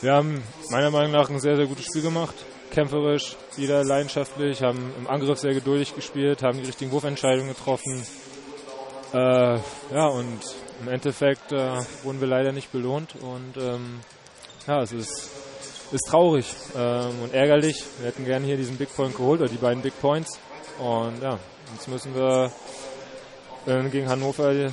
Wir haben meiner Meinung nach ein sehr, sehr gutes Spiel gemacht. Kämpferisch, wieder leidenschaftlich, haben im Angriff sehr geduldig gespielt, haben die richtigen Wurfentscheidungen getroffen. Äh, ja, und im Endeffekt äh, wurden wir leider nicht belohnt und ähm, ja, es ist, ist traurig ähm, und ärgerlich. Wir hätten gerne hier diesen Big Point geholt oder die beiden Big Points und ja, jetzt müssen wir äh, gegen Hannover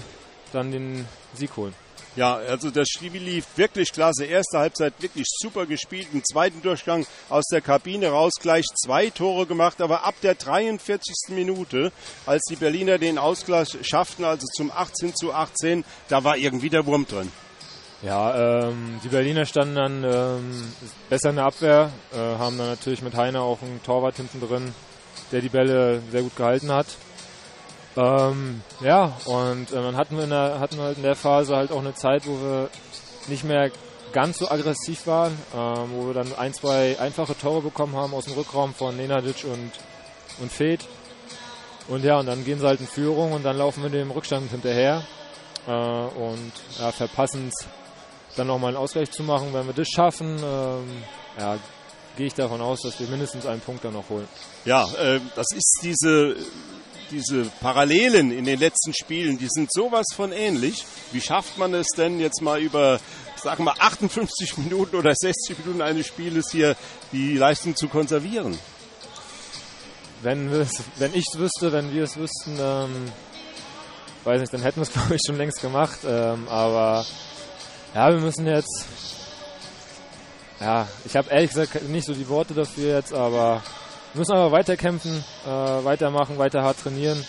dann den Sieg holen. Ja, also das Spiel lief wirklich klasse. Erste Halbzeit wirklich super gespielt. Im zweiten Durchgang aus der Kabine raus gleich zwei Tore gemacht. Aber ab der 43. Minute, als die Berliner den Ausgleich schafften, also zum 18 zu 18, da war irgendwie der Wurm drin. Ja, ähm, die Berliner standen dann ähm, besser in der Abwehr, äh, haben dann natürlich mit Heiner auch einen Torwart hinten drin, der die Bälle sehr gut gehalten hat. Ähm, ja, und äh, dann hatten wir, in der, hatten wir halt in der Phase halt auch eine Zeit, wo wir nicht mehr ganz so aggressiv waren, ähm, wo wir dann ein, zwei einfache Tore bekommen haben aus dem Rückraum von Nenadic und, und Fed. Und ja, und dann gehen sie halt in Führung und dann laufen wir dem Rückstand hinterher äh, und ja, verpassen es dann nochmal einen Ausgleich zu machen. Wenn wir das schaffen, ähm, ja, gehe ich davon aus, dass wir mindestens einen Punkt dann noch holen. Ja, äh, das ist diese diese Parallelen in den letzten Spielen, die sind sowas von ähnlich. Wie schafft man es denn jetzt mal über, sagen wir, 58 Minuten oder 60 Minuten eines Spieles hier die Leistung zu konservieren? Wenn, wenn ich es wüsste, wenn wir es wüssten, ähm, weiß nicht, dann hätten wir es, glaube ich, schon längst gemacht. Ähm, aber ja, wir müssen jetzt. Ja, ich habe ehrlich gesagt nicht so die Worte dafür jetzt, aber wir müssen aber weiterkämpfen, äh, weitermachen, weiter hart trainieren.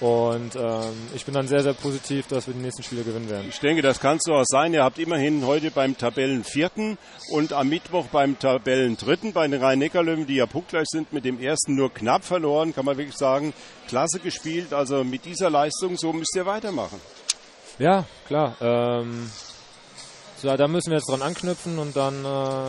Und ähm, ich bin dann sehr, sehr positiv, dass wir die nächsten Spiele gewinnen werden. Ich denke, das kann so auch sein. Ihr habt immerhin heute beim Tabellenvierten und am Mittwoch beim Tabellendritten bei den Rhein-Neckar-Löwen, die ja punktgleich sind, mit dem ersten nur knapp verloren, kann man wirklich sagen. Klasse gespielt. Also mit dieser Leistung, so müsst ihr weitermachen. Ja, klar. Ähm, so, da müssen wir jetzt dran anknüpfen und dann äh,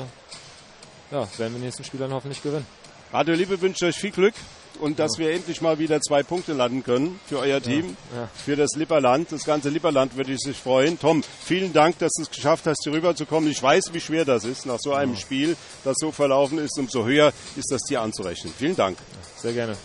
ja, werden wir die nächsten Spiele dann hoffentlich gewinnen. Radio Liebe wünscht euch viel Glück und dass wir endlich mal wieder zwei Punkte landen können für euer Team, Ja, ja. für das Lipperland. Das ganze Lipperland würde sich freuen. Tom, vielen Dank, dass du es geschafft hast, hier rüberzukommen. Ich weiß, wie schwer das ist nach so einem Spiel, das so verlaufen ist. Umso höher ist das dir anzurechnen. Vielen Dank. Sehr gerne.